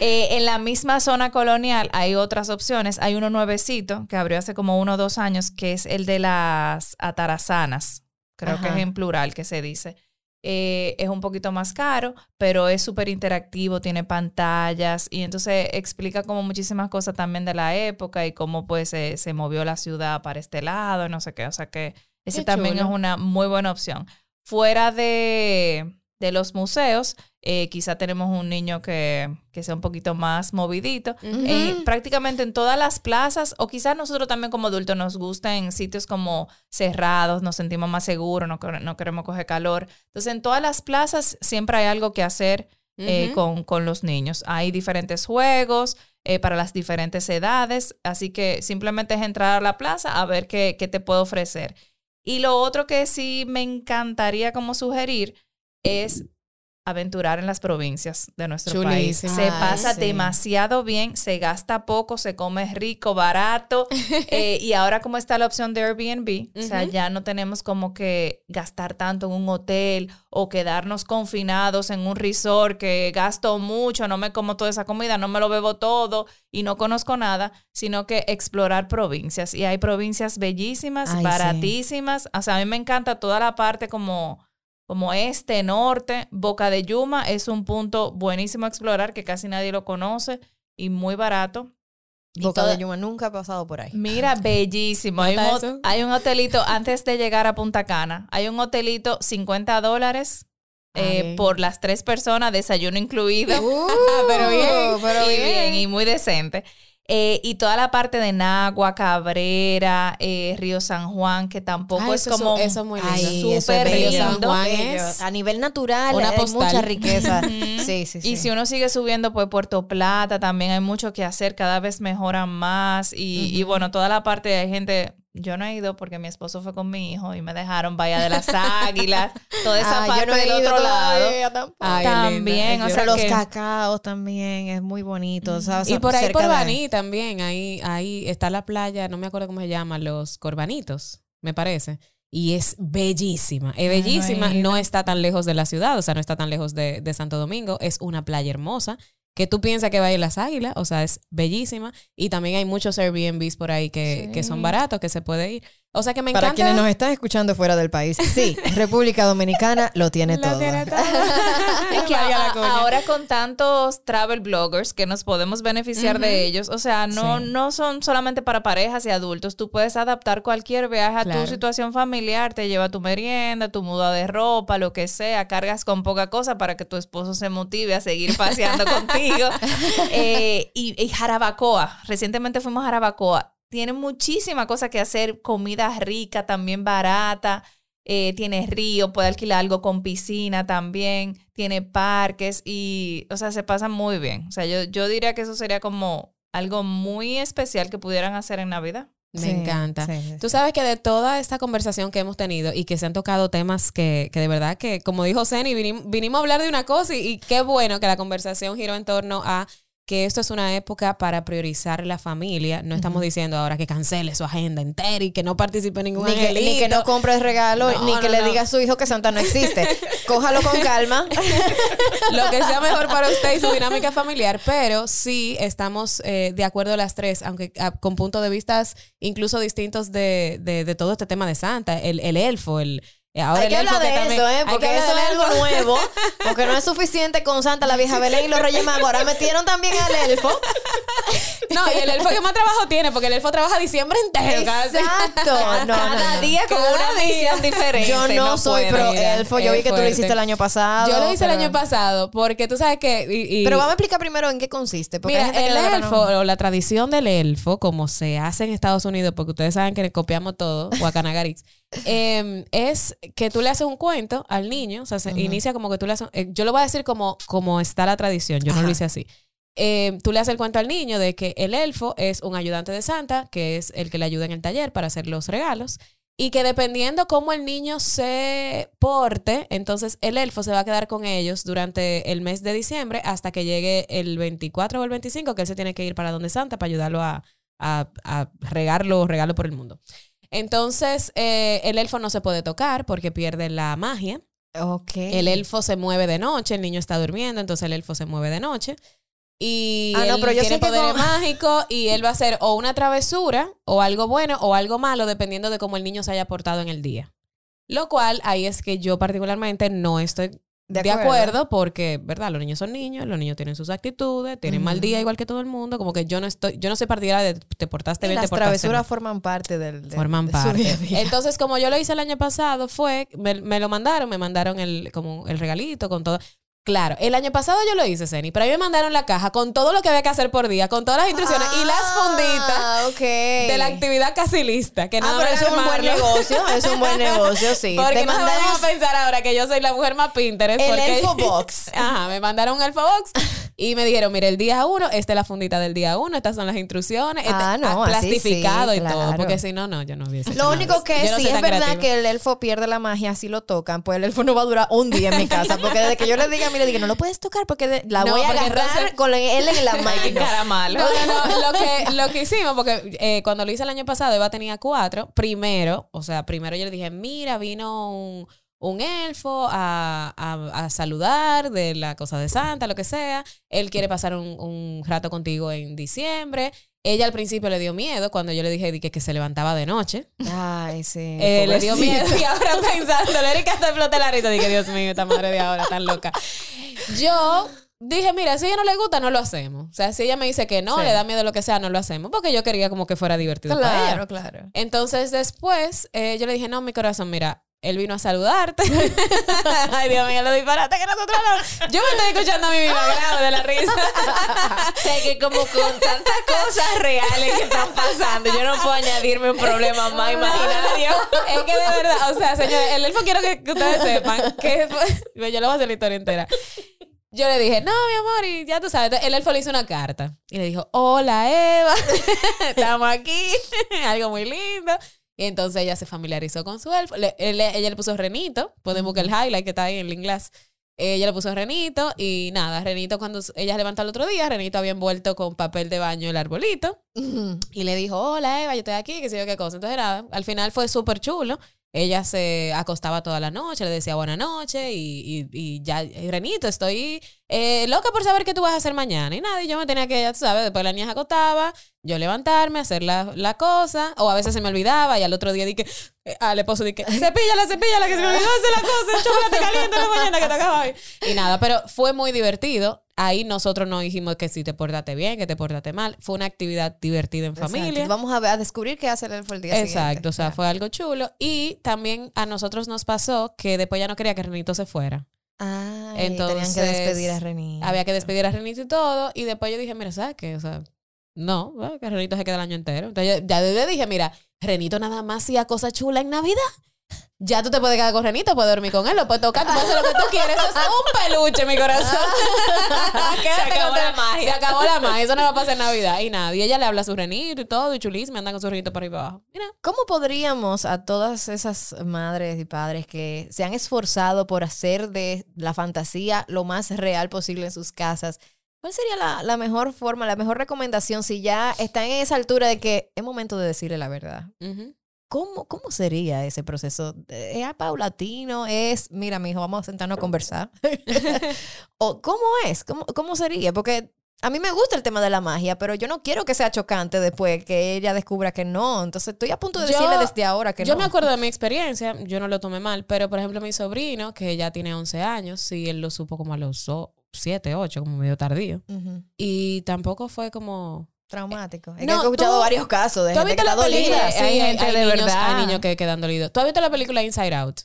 Eh, en la misma zona colonial hay otras opciones. Hay uno nuevecito que abrió hace como uno o dos años, que es el de las atarazanas. Creo que es en plural que se dice. Eh, es un poquito más caro, pero es súper interactivo, tiene pantallas y entonces explica como muchísimas cosas también de la época y cómo pues se, se movió la ciudad para este lado no sé qué. O sea que ese también es una muy buena opción. Fuera de, de los museos, eh, quizá tenemos un niño que, que sea un poquito más movidito. Eh, prácticamente en todas las plazas, o quizás nosotros también como adultos nos gusta en sitios como cerrados, nos sentimos más seguros, no, quer- no queremos coger calor. Entonces, en todas las plazas siempre hay algo que hacer eh, con, con los niños. Hay diferentes juegos eh, para las diferentes edades, así que simplemente es entrar a la plaza a ver qué, qué te puedo ofrecer. Y lo otro que sí me encantaría como sugerir es aventurar en las provincias de nuestro país. Se Ay, pasa sí. demasiado bien, se gasta poco, se come rico, barato. (laughs) eh, y ahora como está la opción de Airbnb, o sea, ya no tenemos como que gastar tanto en un hotel o quedarnos confinados en un resort que gasto mucho, no me como toda esa comida, no me lo bebo todo y no conozco nada, sino que explorar provincias. Y hay provincias bellísimas, Ay, sí. baratísimas. O sea, a mí me encanta toda la parte como como este, norte, Boca de Yuma es un punto buenísimo a explorar que casi nadie lo conoce y muy barato. Boca toda- de Yuma nunca ha pasado por ahí. Mira, (laughs) bellísimo. Hay un, hotelito antes de llegar a Punta Cana. Hay un hotelito 50 dólares eh, por las tres personas, desayuno incluido. (laughs) pero bien, (laughs) pero y bien. bien, y muy decente. Eh, y toda la parte de Nagua, Cabrera, eh, Río San Juan, que tampoco es como eso es muy lindo. Ay, súper eso es bello. Río San lindo. Juan es A nivel natural una hay postal. mucha riqueza. Sí, sí, sí. Y si uno sigue subiendo, pues Puerto Plata también hay mucho que hacer, cada vez mejoran más. Y, y bueno, toda la parte, hay gente, yo no he ido porque mi esposo fue con mi hijo y me dejaron Bahía de las Águilas, (laughs) toda esa Ah, parte yo no he del ido otro lado. Ay, También, linda. o sea, los que- cacaos también es muy bonito. o sea, Y por ahí por de- Baní también, ahí, ahí está la playa, no me acuerdo cómo se llama, los Corbanitos, me parece. Y es bellísima, es bellísima, no está tan lejos de la ciudad, o sea, no está tan lejos de, de Santo Domingo, es una playa hermosa, que tú piensas que va a ir las águilas, o sea, es bellísima. Y también hay muchos Airbnbs por ahí que, Sí. que son baratos, que se puede ir. O sea que me Para encanta. quienes nos están escuchando fuera del país, sí, (laughs) República Dominicana lo tiene Lo todo. tiene todo. (laughs) Es que Valga la a- cuña. ahora con tantos travel bloggers que nos podemos beneficiar de ellos, o sea, no, Sí. no son solamente para parejas y adultos, tú puedes adaptar cualquier viaje a Claro. tu situación familiar, te lleva tu merienda, tu muda de ropa, lo que sea, cargas con poca cosa para que tu esposo se motive a seguir paseando (laughs) contigo. Eh, y, y Jarabacoa, recientemente fuimos a Jarabacoa, tiene muchísima cosa que hacer, comida rica, también barata. Eh, tiene río, puede alquilar algo con piscina también, tiene parques y, o sea, se pasa muy bien. O sea, yo, yo diría que eso sería como algo muy especial que pudieran hacer en Navidad. Me Sí, encanta. sí, sí. Tú sabes que de toda esta conversación que hemos tenido y que se han tocado temas que, que de verdad que, como dijo Zeni, vinimos, vinimos a hablar de una cosa y, y qué bueno que la conversación giró en torno a que esto es una época para priorizar la familia. No estamos diciendo ahora que cancele su agenda entera y que no participe en ningún Ni que, ni que no compres regalo, No, ni que no, le diga a su hijo que Santa no existe. (laughs) Cójalo con calma. lo que sea mejor para usted y su (laughs) dinámica familiar, pero sí estamos eh, de acuerdo las tres, aunque ah, con puntos de vistas incluso distintos de, de, de todo este tema de Santa, el, el elfo, el... eh, Ahora hay el que elfo hablar de también- eso, ¿eh? Porque eso es algo nuevo. (laughs) Porque no es suficiente con Santa, la vieja Belén y los Reyes Magos. Ahora metieron también al elfo. (laughs) No, y el elfo que más trabajo tiene, porque el elfo trabaja diciembre entero. casi. Exacto. (laughs) No, no, Cada no. día con Cada una misión diferente. Yo no, soy puedo. pro elfo. Yo vi que tú lo hiciste el año pasado. Yo lo hice el año pasado, porque tú sabes que... y- y- Pero vamos a explicar primero en qué consiste. Porque Mira, hay gente que el no- elfo o la tradición del elfo, como se hace en Estados Unidos, porque ustedes saben que le copiamos todo, Guacanagaritz, eh, es que tú le haces un cuento al niño, o sea, se inicia como que tú le haces, eh, yo lo voy a decir como, como está la tradición, yo no lo hice así. Eh, tú le haces el cuento al niño de que el elfo es un ayudante de Santa, que es el que le ayuda en el taller para hacer los regalos, y que dependiendo cómo el niño se porte, entonces el elfo se va a quedar con ellos durante el mes de diciembre hasta que llegue el 24 o el 25, que él se tiene que ir para donde Santa para ayudarlo a, a, a regar los regalos por el mundo. Entonces, eh, el elfo no se puede tocar porque pierde la magia. Ok. El elfo se mueve de noche, el niño está durmiendo, entonces el elfo se mueve de noche. Y Ah, no, pero yo tiene poderes con- (laughs) mágicos y él va a hacer o una travesura o algo bueno o algo malo dependiendo de cómo el niño se haya portado en el día. Lo cual ahí es que yo particularmente no estoy de, De acuerdo. porque, ¿verdad? Los niños son niños, los niños tienen sus actitudes, tienen mal día igual que todo el mundo, como que yo no estoy yo no soy partidaria de te portaste Y bien, te las mal. travesuras forman parte del, Forman de su parte. día a día. Entonces, como yo lo hice el año pasado, fue, me, me lo mandaron, me mandaron el, como el regalito con todo. Claro, el año pasado yo lo hice, Zeni, pero a mí me mandaron la caja con todo lo que había que hacer por día, con todas las instrucciones y las funditas Ah, ok. de la actividad casi lista. Que Ah, nada pero más eso es un buen negocio. Es un buen negocio, sí. (laughs) Porque Te no mandamos a pensar ahora que yo soy la mujer más Pinterest. el porque- Elfo (laughs) Box. Ajá, me mandaron un Elfo Box (laughs) y me dijeron, mire, el día uno, esta es la fundita del día uno, estas son las instrucciones, Ah, este- no, así plastificado sí, y todo, porque si no, no, yo no hubiese Lo único que no sí es verdad creativa. que el elfo pierde la magia si lo tocan, pues el elfo no va a durar un día en mi casa. Porque desde que yo le diga, mire, diga, no lo puedes tocar porque de- la No, voy a porque agarrar entonces- con él en la (laughs) mano. qué cara malo. No, no, no. Lo que, lo que hicimos, porque eh, cuando lo hice el año pasado, Eva tenía cuatro. Primero, o sea, primero yo le dije, mira, vino un, un elfo a, a- a saludar de la cosa de Santa, lo que sea. Él quiere pasar un, un rato contigo en diciembre. Ella al principio le dio miedo cuando yo le dije di que, que se levantaba de noche. Ay, sí. (laughs) Eh, le dio miedo y ahora (laughs) pensando, Erika hasta explota la risa. Dije, Dios mío, esta madre de ahora tan loca. Yo dije, mira, si a ella no le gusta, no lo hacemos. O sea, si ella me dice que no, Sí. le da miedo lo que sea, no lo hacemos. Porque yo quería como que fuera divertido para ella. Claro, claro. Entonces después eh, yo le dije, no, mi corazón, mira, él vino a saludarte. (laughs) Ay, Dios mío, lo disparate que nosotros no. Yo me estoy escuchando a mí misma grave de la risa. (laughs) O sea, que como con tantas cosas reales que están pasando, yo no puedo añadirme un problema más imaginario. es que de verdad, o sea, señores, el elfo quiero que, que ustedes sepan que fue- yo le voy a hacer la historia entera. Yo le dije, no, mi amor, y ya tú sabes. Entonces, el elfo le hizo una carta y le dijo, hola Eva, (laughs) estamos aquí, algo muy lindo. Y entonces ella se familiarizó con su elfo. Le- él- ella le puso Renito, pueden buscar el highlight que está ahí en el inglés. Ella le puso Renito y nada, Renito cuando ella levantó el otro día, Renito había envuelto con papel de baño el arbolito. Y le dijo, hola Eva, yo estoy aquí, que sé yo qué cosa. Entonces nada, al final fue súper chulo. Ella se acostaba toda la noche, le decía buena noche y, y, y ya, "Eh, Renito, estoy eh, loca por saber qué tú vas a hacer mañana. Y nada, y yo me tenía que, ya tú sabes, después la niña se acostaba, yo levantarme, hacer la, la cosa, o a veces se me olvidaba y al otro día dije, eh, al esposo dije, cepíllala, cepíllala, que se me olvidó hacer la cosa, el (laughs) chocolate caliente en la mañana que te acaba hoy. Y nada, pero fue muy divertido. Ahí nosotros no dijimos que si te portaste bien, que te portaste mal. Fue una actividad divertida en Exacto. familia. Vamos a, ver- a descubrir qué hace él el día siguiente. Exacto, o sea, Claro. fue algo chulo. Y también a nosotros nos pasó que después ya no quería que Renito se fuera. Ay, Entonces, tenían que despedir a Reni. Había que despedir a Renito y todo. Y después yo dije, mira, ¿sabes qué? O sea, no, que Renito se queda el año entero. Entonces ya, ya le dije, mira, Renito nada más hacía cosas chulas en Navidad. Ya tú te puedes quedar con Renito, puedes dormir con él, lo puedes tocar, tú puedes hacer lo que tú quieres. Eso es un peluche, mi corazón. (laughs) Quédate acabó la magia. Se acabó la magia. Eso no va a pasar en Navidad. Y nada. Y ella le habla a su Renito y todo, y chulísimo, andan con su Renito para arriba y para abajo. Mira. ¿Cómo podríamos a todas esas madres y padres que se han esforzado por hacer de la fantasía lo más real posible en sus casas? ¿Cuál sería la, la mejor forma, la mejor recomendación si ya están en esa altura de que es momento de decirle la verdad? Ujú. ¿Cómo, ¿Cómo sería ese proceso? ¿Es paulatino? ¿Es, mira, mi hijo, vamos a sentarnos a conversar? (laughs) ¿O cómo es? ¿Cómo, ¿Cómo sería? Porque a mí me gusta el tema de la magia, pero yo no quiero que sea chocante después que ella descubra que no. Entonces estoy a punto de Yo- decirle desde ahora que yo no. me acuerdo de mi experiencia, yo no lo tomé mal, pero por ejemplo mi sobrino, que ya tiene 11 años, sí, él lo supo como a los 7, 8, como medio tardío. Y tampoco fue como... Traumático. Es que No, he escuchado tú- varios casos de ¿Tú has gente que visto está la película? dolida. Sí, hay, hay- gente hay de niños, verdad. hay niños que quedan dolidos. ¿Tú has visto la película Inside Out?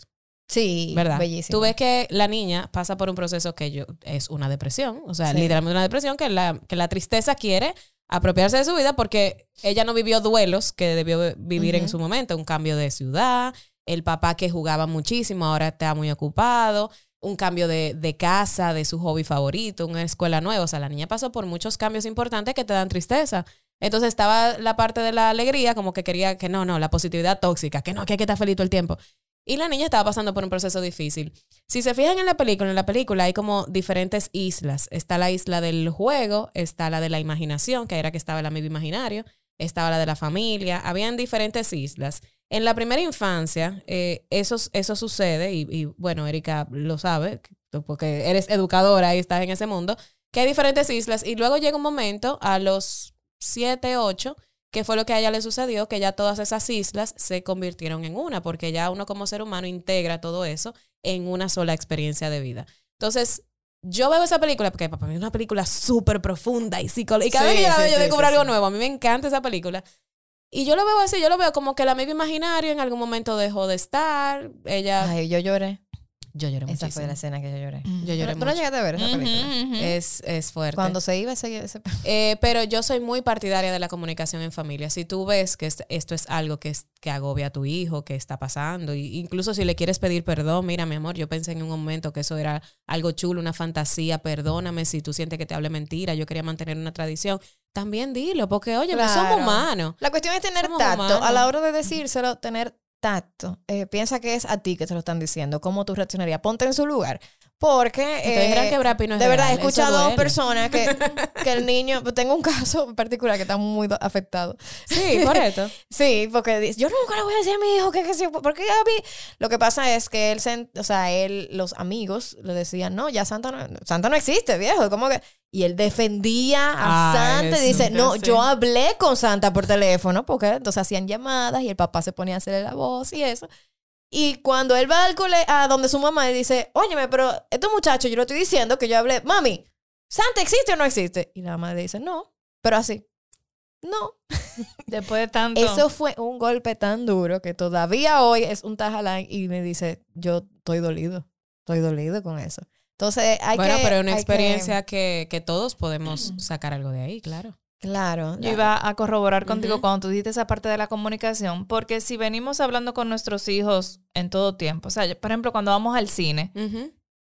Sí, ¿Verdad? bellísimo. Tú ves que la niña pasa por un proceso que yo, es una depresión, o sea, Sí. literalmente una depresión, que la, que la tristeza quiere apropiarse de su vida porque ella no vivió duelos que debió vivir en su momento, un cambio de ciudad, el papá que jugaba muchísimo ahora está muy ocupado, un cambio de, de casa, de su hobby favorito, una escuela nueva, o sea, la niña pasó por muchos cambios importantes que te dan tristeza. Entonces estaba la parte de la alegría, como que quería que no, no, la positividad tóxica, que no, que hay que estar feliz todo el tiempo. Y la niña estaba pasando por un proceso difícil. Si se fijan en la película, en la película hay como diferentes islas. Está la isla del juego, está la de la imaginación, que era que estaba el amigo imaginario, estaba la de la familia, habían diferentes islas. En la primera infancia, eh, eso, eso sucede, y, y, bueno, Erika lo sabe, porque eres educadora y estás en ese mundo, que hay diferentes islas, y luego llega un momento a los 7, 8, que fue lo que a ella le sucedió, que ya todas esas islas se convirtieron en una, porque ya uno como ser humano integra todo eso en una sola experiencia de vida. Entonces, yo veo esa película, porque para mí es una película súper profunda y psicológica. Y cada vez que yo la sí, veo, yo descubro sí, algo nuevo. A mí me encanta esa película. Y yo lo veo así, yo lo veo como que el amigo imaginario en algún momento dejó de estar. Ella. Ay, yo lloré. Yo lloré Esa muchísimo. fue la escena que yo lloré. Yo lloré ¿Tú no mucho. llegaste a ver esa película? Es, es fuerte. Cuando se iba ese... ese- (laughs) Eh, pero yo soy muy partidaria de la comunicación en familia. Si tú ves que es- esto es algo que, es, que agobia a tu hijo, que está pasando, y incluso si le quieres pedir perdón, mira, mi amor, yo pensé en un momento que eso era algo chulo, una fantasía, perdóname si tú sientes que te hable mentira, yo quería mantener una tradición. También dilo, porque oye, Claro. somos humanos. La cuestión es tener Somos tacto. humanos. A la hora de decírselo, tener tacto. Eh, piensa que es a ti que te lo están diciendo. ¿Cómo tú reaccionarías? Ponte en su lugar. Porque... Que no es De verdad, he real, escuchado a dos personas que, (laughs) que el niño... pues, Tengo un caso en particular que está muy do- afectado. Sí, por esto. (laughs) Sí, porque dice, yo nunca le voy a decir a mi hijo que, que sí, porque ya vi. Lo que pasa es que él, se, o sea, él, los amigos le decían, no, ya Santa no, Santa no existe, viejo. ¿Cómo que? Y él defendía a Santa y dice, no, sé. yo hablé con Santa por teléfono, porque entonces hacían llamadas y el papá se ponía a hacerle la voz y eso. Y cuando él va al cole, a donde su mamá y dice, óyeme, pero estos muchachos, yo lo estoy diciendo que yo hablé, mami, ¿Santa existe o no existe? Y la mamá le dice, no, pero así. No, (laughs) Después de tanto. eso fue un golpe tan duro que todavía hoy es un tajalán y me dice, yo estoy dolido, estoy dolido con eso. Entonces hay bueno, que... pero es una que- experiencia que, que todos podemos sacar algo de ahí, claro. Claro. Yo iba a corroborar contigo cuando tú dijiste esa parte de la comunicación, porque si venimos hablando con nuestros hijos en todo tiempo, o sea, yo- por ejemplo, cuando vamos al cine,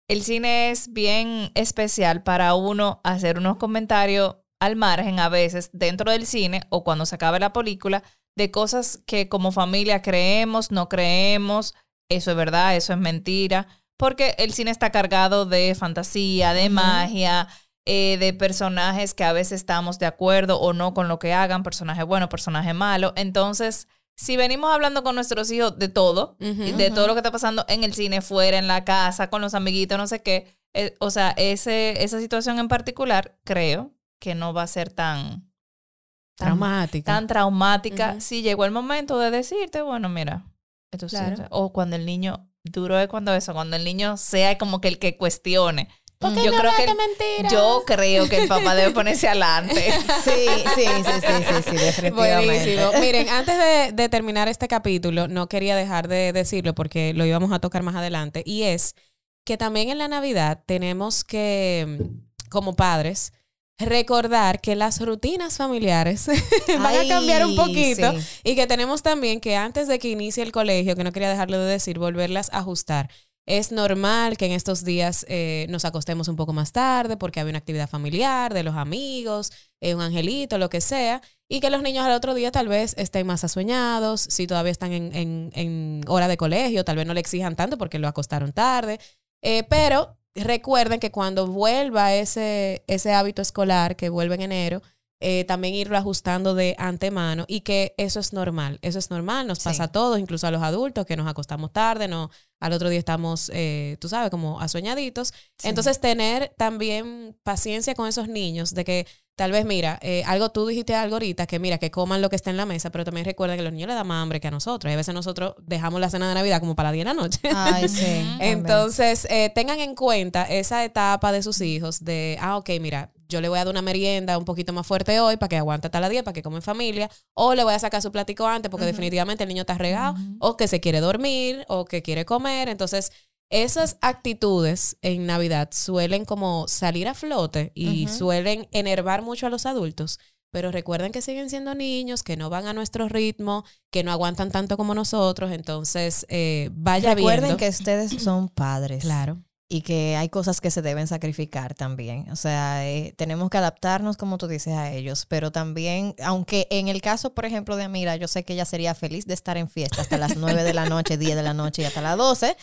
el cine es bien especial para uno hacer unos comentarios al margen a veces dentro del cine o cuando se acabe la película de cosas que como familia creemos, no creemos, eso es verdad, eso es mentira, porque el cine está cargado de fantasía, de magia, eh, de personajes que a veces estamos de acuerdo o no con lo que hagan, personaje bueno, personaje malo. Entonces, si venimos hablando con nuestros hijos de todo, de todo lo que está pasando en el cine, fuera, en la casa, con los amiguitos, no sé qué, eh, o sea, ese, esa situación en particular, creo que no va a ser tan, tan, Traumática. tan traumática si llegó el momento de decirte, bueno, mira, esto sí, Claro. o cuando el niño, duro es cuando eso, cuando el niño sea como que el que cuestione. ¿Por qué yo creo que yo creo que el papá debe ponerse adelante. (laughs) Sí, sí, sí, sí, sí, sí, definitivamente. Buenísimo. Miren, antes de, de terminar este capítulo, no quería dejar de decirlo porque lo íbamos a tocar más adelante. Y es que también en la Navidad tenemos que, como padres, recordar que las rutinas familiares (laughs) van a cambiar un poquito sí. y que tenemos también que antes de que inicie el colegio, que no quería dejarlo de decir, volverlas a ajustar. Es normal que en estos días eh, nos acostemos un poco más tarde porque hay una actividad familiar de los amigos, eh, un angelito, lo que sea, y que los niños al otro día tal vez estén más asueñados, si todavía están en, en- en hora de colegio, tal vez no le exijan tanto porque lo acostaron tarde, Eh, pero recuerden que cuando vuelva ese, ese hábito escolar que vuelve en enero, eh, también irlo ajustando de antemano y que eso es normal, eso es normal, nos Sí. pasa a todos, incluso a los adultos que nos acostamos tarde, no, al otro día estamos, eh, tú sabes, como asueñaditos. Sí. Entonces tener también paciencia con esos niños de que tal vez, mira, eh, algo tú dijiste algo ahorita, que mira, que coman lo que está en la mesa, pero también recuerda que a los niños les da más hambre que a nosotros. Y a veces nosotros dejamos la cena de Navidad como para las 10 de la noche. Ay, sí. (laughs) Entonces, eh, tengan en cuenta esa etapa de sus hijos de, ah, ok, mira, yo le voy a dar una merienda un poquito más fuerte hoy para que aguante hasta la 10, para que coma en familia, o le voy a sacar su platico antes porque definitivamente el niño está regado, o que se quiere dormir, o que quiere comer. Entonces, esas actitudes en Navidad suelen como salir a flote y suelen enervar mucho a los adultos. Pero recuerden que siguen siendo niños, que no van a nuestro ritmo, que no aguantan tanto como nosotros. Entonces, eh, vaya Recuerden viendo. que ustedes son padres. Claro. Y que hay cosas que se deben sacrificar también. O sea, eh, tenemos que adaptarnos, como tú dices, a ellos, pero también, aunque en el caso, por ejemplo, de Amira, yo sé que ella sería feliz de estar en fiesta hasta las (laughs) 9 de la noche, 10 de la noche y hasta las 12,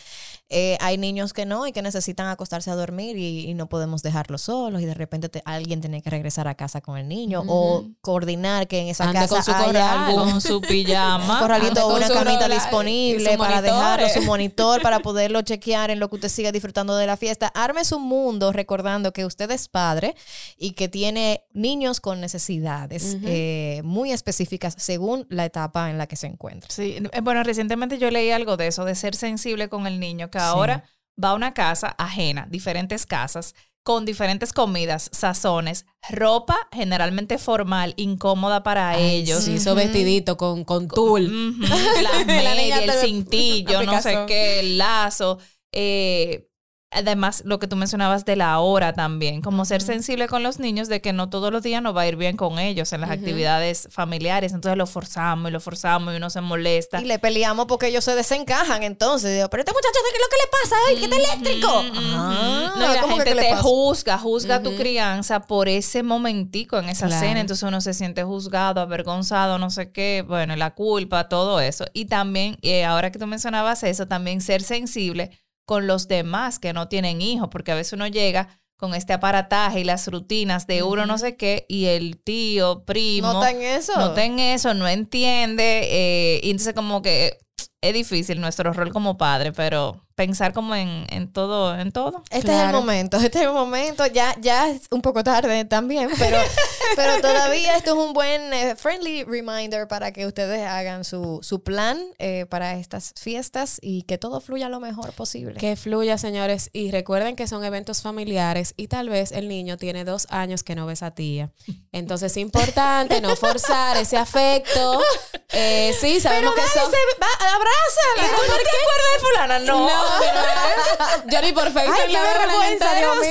eh, hay niños que no y que necesitan acostarse a dormir y, y no podemos dejarlos solos y de repente te- alguien tiene que regresar a casa con el niño o coordinar que en esa Ande casa con su haya corral. algún Con su (laughs) pijama. corralito o una su camita y disponible para dejarlo, eh. su monitor para (laughs) poderlo chequear en lo que usted siga disfrutando de la fiesta. Arme su mundo recordando que usted es padre y que tiene niños con necesidades eh, muy específicas según la etapa en la que se encuentra. Sí, eh, bueno, recientemente yo leí algo de eso, de ser sensible con el niño, que ahora va a una casa ajena, diferentes casas, con diferentes comidas, sazones, ropa generalmente formal, incómoda para ellos. Sí, esos vestiditos con, con tul. La niña (laughs) media, el cintillo, no sé qué, el lazo. eh, además, lo que tú mencionabas de la hora también, como ser sensible con los niños de que no todos los días nos va a ir bien con ellos en las actividades familiares. Entonces lo forzamos y lo forzamos y uno se molesta. Y le peleamos porque ellos se desencajan. Entonces, digo, pero este muchacho, ¿qué es lo que le pasa? Ay, ¿qué está eléctrico? Ah, No, la ¿cómo que gente qué le te pasa? juzga, juzga tu crianza por ese momentico en esa Claro. cena. Entonces uno se siente juzgado, avergonzado, no sé qué, bueno, la culpa, todo eso. Y también, eh, ahora que tú mencionabas eso, también ser sensible con los demás que no tienen hijos, porque a veces uno llega con este aparataje y las rutinas de uno no sé qué, y el tío, primo, ¿No en eso? no en eso, no entiende, eh, y entonces como que es difícil nuestro rol como padre, pero pensar como en, en todo, en todo. Este es el momento, este es el momento. Ya, ya es un poco tarde también, pero, (laughs) pero todavía esto es un buen eh, friendly reminder para que ustedes hagan su, su plan eh, para estas fiestas y que todo fluya lo mejor posible. Que fluya, señores. Y recuerden que son eventos familiares y tal vez el niño tiene dos años que no ve a esa tía. Entonces es importante no forzar ese afecto. (laughs) Eh, sí, sabemos que son... ¡Abrázala! ¿Tú no te acuerdas de fulana? No. No, pero, (laughs) yo ni por Facebook Ay, la veo vergüenza, Dios mío.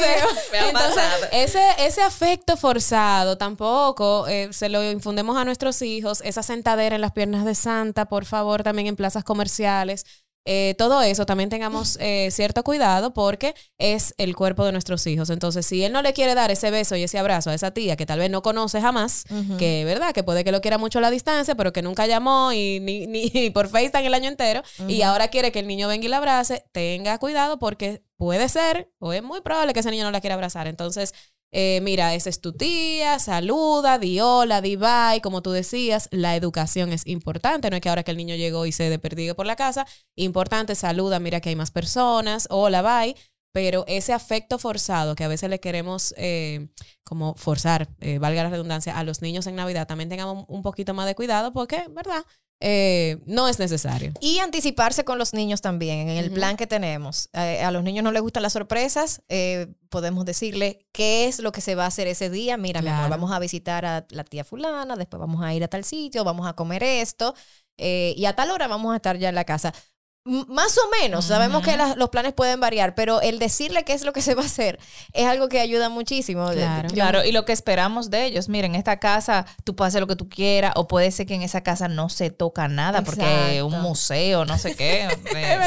Me ha Entonces, pasado. Ese, ese afecto forzado tampoco eh, se lo infundemos a nuestros hijos. Esa sentadera en las piernas de Santa, por favor, también en plazas comerciales. Eh, todo eso también tengamos eh, cierto cuidado porque es el cuerpo de nuestros hijos. Entonces, si él no le quiere dar ese beso y ese abrazo a esa tía que tal vez no conoce jamás, que verdad, que puede que lo quiera mucho a la distancia, pero que nunca llamó y ni, ni (laughs) por FaceTime el año entero, y ahora quiere que el niño venga y la abrace, tenga cuidado porque puede ser o es muy probable que ese niño no la quiera abrazar. Entonces, eh, mira, esa es tu tía, saluda, di hola, di bye, como tú decías, la educación es importante, no es que ahora que el niño llegó y se de perdido por la casa, importante, saluda, mira que hay más personas, hola, bye, pero ese afecto forzado que a veces le queremos eh, como forzar, eh, valga la redundancia, a los niños en Navidad, también tengamos un poquito más de cuidado porque, ¿verdad? Eh, no es necesario. Y anticiparse con los niños también, en el plan que tenemos. Eh, a los niños no les gustan las sorpresas, eh, podemos decirle qué es lo que se va a hacer ese día. Mira, mi amor, vamos a visitar a la tía fulana, después vamos a ir a tal sitio, vamos a comer esto, eh, y a tal hora vamos a estar ya en la casa. Más o menos, sabemos que las- los planes pueden variar, pero el decirle qué es lo que se va a hacer es algo que ayuda muchísimo. Claro. Yo- Claro, y lo que esperamos de ellos, miren, en esta casa tú puedes hacer lo que tú quieras, o puede ser que en esa casa no se toca nada, porque un museo, no sé qué. (laughs) eh,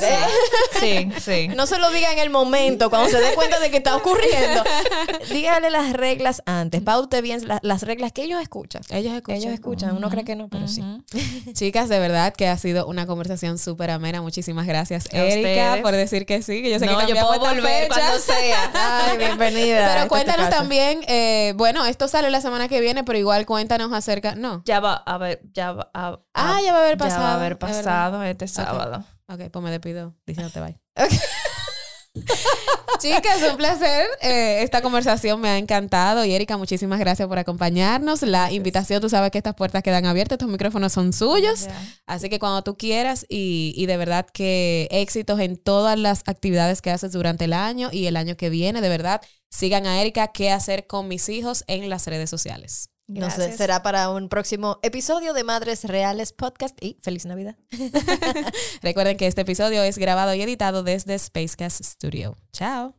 sí, sí. No se lo diga en el momento, cuando se dé cuenta de que está ocurriendo. (laughs) Dígale las reglas antes. Paute bien la- las reglas que ellos escuchan. Ellos escuchan. Ellos escuchan. Uno cree que no, pero sí. (laughs) Chicas, de verdad que ha sido una conversación súper amena. Muchísimas gracias, A Erika, ustedes. por decir que sí, que yo sé No, que yo puedo volver fecha. cuando sea. Ay, (laughs) bienvenida. Pero es cuéntanos también, eh, bueno, esto sale la semana que viene, pero igual cuéntanos acerca, no. Ya va a ver, ya va a, Ah, ya va a haber ya pasado. va a haber pasado este sábado. Ok, pues me despido diciéndote bye. (laughs) Chicas, un placer. Eh, esta conversación me ha encantado. Y Erika, muchísimas gracias por acompañarnos. La invitación, tú sabes que estas puertas quedan abiertas, estos micrófonos son suyos. Así que cuando tú quieras y, y de verdad que éxitos en todas las actividades que haces durante el año y el año que viene, de verdad, sigan a Erika, qué hacer con mis hijos en las redes sociales. No sé, será para un próximo episodio de Madres Reales Podcast y feliz Navidad. (laughs) Recuerden que este episodio es grabado y editado desde Spacecast Studio. Chao.